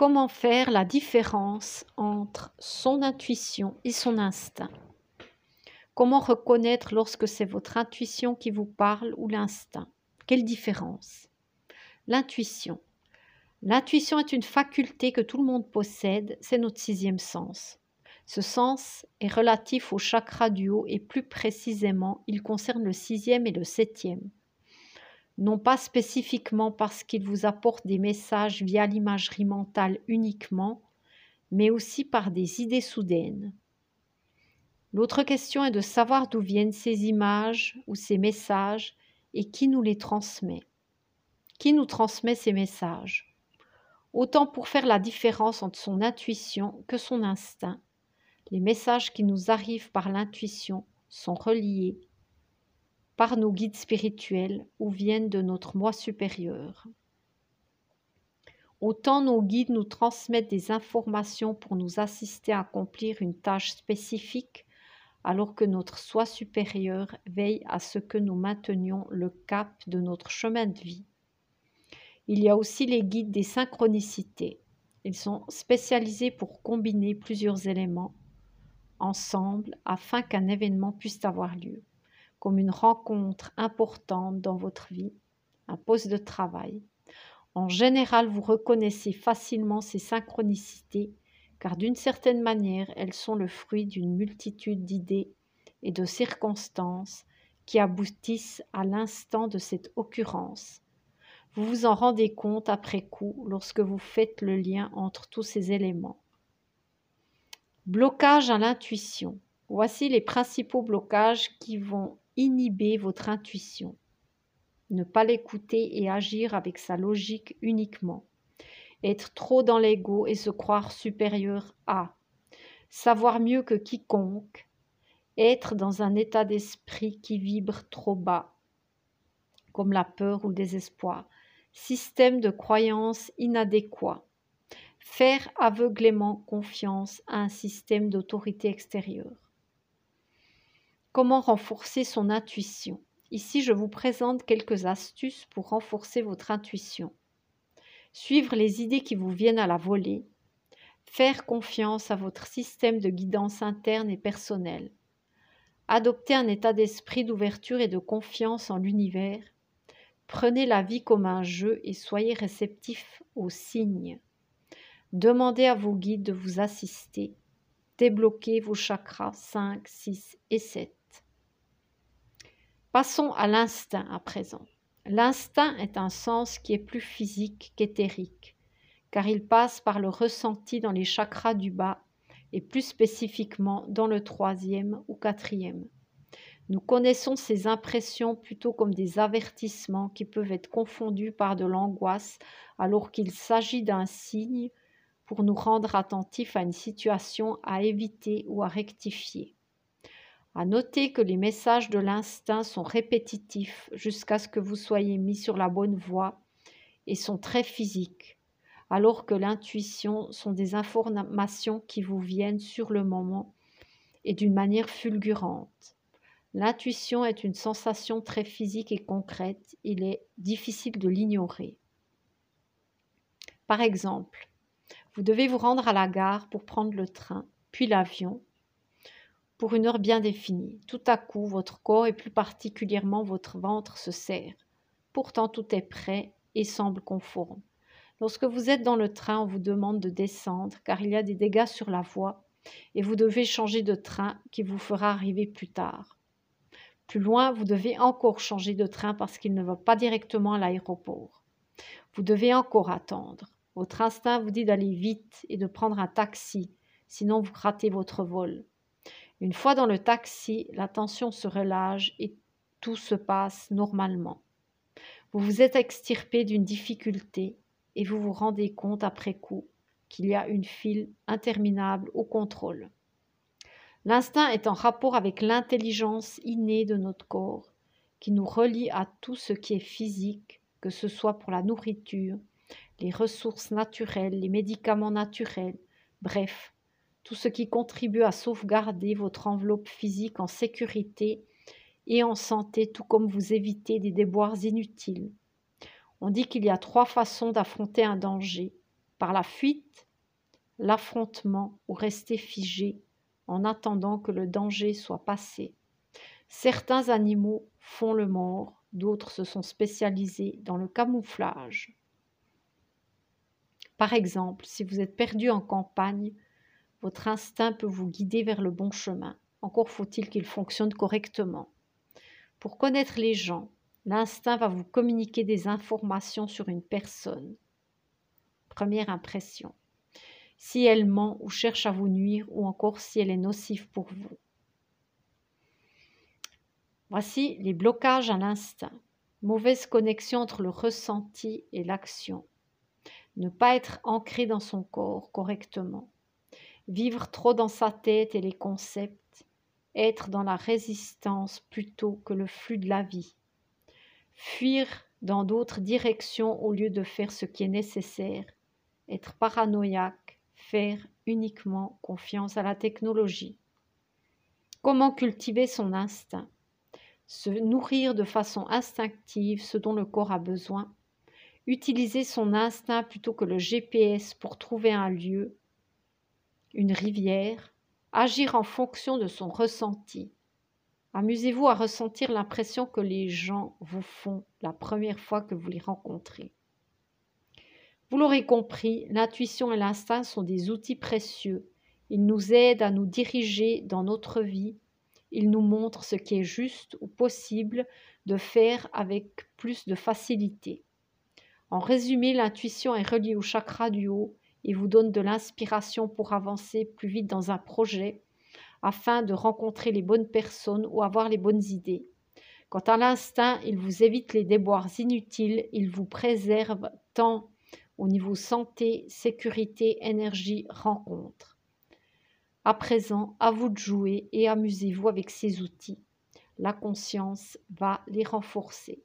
Comment faire la différence entre son intuition et son instinct Comment reconnaître lorsque c'est votre intuition qui vous parle ou l'instinct? Quelle différence? L'intuition. L'intuition est une faculté que tout le monde possède, c'est notre sixième sens. Ce sens est relatif au chakra du haut et plus précisément, il concerne le sixième et le septième. Non pas spécifiquement parce qu'il vous apporte des messages via l'imagerie mentale uniquement, mais aussi par des idées soudaines. L'autre question est de savoir d'où viennent ces images ou ces messages et qui nous les transmet. Qui nous transmet ces messages? Autant pour faire la différence entre son intuition que son instinct. Les messages qui nous arrivent par l'intuition sont reliés par nos guides spirituels ou viennent de notre moi supérieur. Autant nos guides nous transmettent des informations pour nous assister à accomplir une tâche spécifique, alors que notre soi supérieur veille à ce que nous maintenions le cap de notre chemin de vie. Il y a aussi les guides des synchronicités. Ils sont spécialisés pour combiner plusieurs éléments ensemble afin qu'un événement puisse avoir lieu, comme une rencontre importante dans votre vie, un poste de travail. En général, vous reconnaissez facilement ces synchronicités car d'une certaine manière, elles sont le fruit d'une multitude d'idées et de circonstances qui aboutissent à l'instant de cette occurrence vous vous en rendez compte après coup lorsque vous faites le lien entre tous ces éléments. Blocage à l'intuition. Voici les principaux blocages qui vont inhiber votre intuition. Ne pas l'écouter et agir avec sa logique uniquement. Être trop dans l'ego et se croire supérieur à. Savoir mieux que quiconque. Être dans un état d'esprit qui vibre trop bas, comme la peur ou le désespoir système de croyance inadéquat, faire aveuglément confiance à un système d'autorité extérieure. Comment renforcer son intuition? Ici, je vous présente quelques astuces pour renforcer votre intuition. Suivre les idées qui vous viennent à la volée. Faire confiance à votre système de guidance interne et personnelle. Adopter un état d'esprit d'ouverture et de confiance en l'univers Prenez la vie comme un jeu et soyez réceptif aux signes. Demandez à vos guides de vous assister. Débloquez vos chakras 5, 6 et 7. Passons à l'instinct à présent. L'instinct est un sens qui est plus physique qu'éthérique, car il passe par le ressenti dans les chakras du bas et plus spécifiquement dans le troisième ou quatrième. Nous connaissons ces impressions plutôt comme des avertissements qui peuvent être confondus par de l'angoisse alors qu'il s'agit d'un signe pour nous rendre attentifs à une situation à éviter ou à rectifier. À noter que les messages de l'instinct sont répétitifs jusqu'à ce que vous soyez mis sur la bonne voie et sont très physiques, alors que l'intuition sont des informations qui vous viennent sur le moment et d'une manière fulgurante. L'intuition est une sensation très physique et concrète. Il est difficile de l'ignorer. Par exemple, vous devez vous rendre à la gare pour prendre le train, puis l'avion, pour une heure bien définie. Tout à coup, votre corps et plus particulièrement votre ventre se serre. Pourtant, tout est prêt et semble conforme. Lorsque vous êtes dans le train, on vous demande de descendre car il y a des dégâts sur la voie et vous devez changer de train qui vous fera arriver plus tard. Plus loin, vous devez encore changer de train parce qu'il ne va pas directement à l'aéroport. Vous devez encore attendre. Votre instinct vous dit d'aller vite et de prendre un taxi, sinon vous ratez votre vol. Une fois dans le taxi, la tension se relâche et tout se passe normalement. Vous vous êtes extirpé d'une difficulté et vous vous rendez compte après coup qu'il y a une file interminable au contrôle. L'instinct est en rapport avec l'intelligence innée de notre corps, qui nous relie à tout ce qui est physique, que ce soit pour la nourriture, les ressources naturelles, les médicaments naturels, bref, tout ce qui contribue à sauvegarder votre enveloppe physique en sécurité et en santé, tout comme vous éviter des déboires inutiles. On dit qu'il y a trois façons d'affronter un danger. par la fuite, l'affrontement ou rester figé en attendant que le danger soit passé. Certains animaux font le mort, d'autres se sont spécialisés dans le camouflage. Par exemple, si vous êtes perdu en campagne, votre instinct peut vous guider vers le bon chemin. Encore faut-il qu'il fonctionne correctement. Pour connaître les gens, l'instinct va vous communiquer des informations sur une personne. Première impression. Si elle ment ou cherche à vous nuire ou encore si elle est nocive pour vous. Voici les blocages à l'instinct. Mauvaise connexion entre le ressenti et l'action ne pas être ancré dans son corps correctement, vivre trop dans sa tête et les concepts, être dans la résistance plutôt que le flux de la vie, fuir dans d'autres directions au lieu de faire ce qui est nécessaire, être paranoïaque, faire uniquement confiance à la technologie. Comment cultiver son instinct Se nourrir de façon instinctive ce dont le corps a besoin utiliser son instinct plutôt que le GPS pour trouver un lieu, une rivière, agir en fonction de son ressenti. Amusez-vous à ressentir l'impression que les gens vous font la première fois que vous les rencontrez. Vous l'aurez compris, l'intuition et l'instinct sont des outils précieux. Ils nous aident à nous diriger dans notre vie. Ils nous montrent ce qui est juste ou possible de faire avec plus de facilité. En résumé, l'intuition est reliée au chakra du haut et vous donne de l'inspiration pour avancer plus vite dans un projet afin de rencontrer les bonnes personnes ou avoir les bonnes idées. Quant à l'instinct, il vous évite les déboires inutiles, il vous préserve tant au niveau santé, sécurité, énergie, rencontre. À présent, à vous de jouer et amusez-vous avec ces outils. La conscience va les renforcer.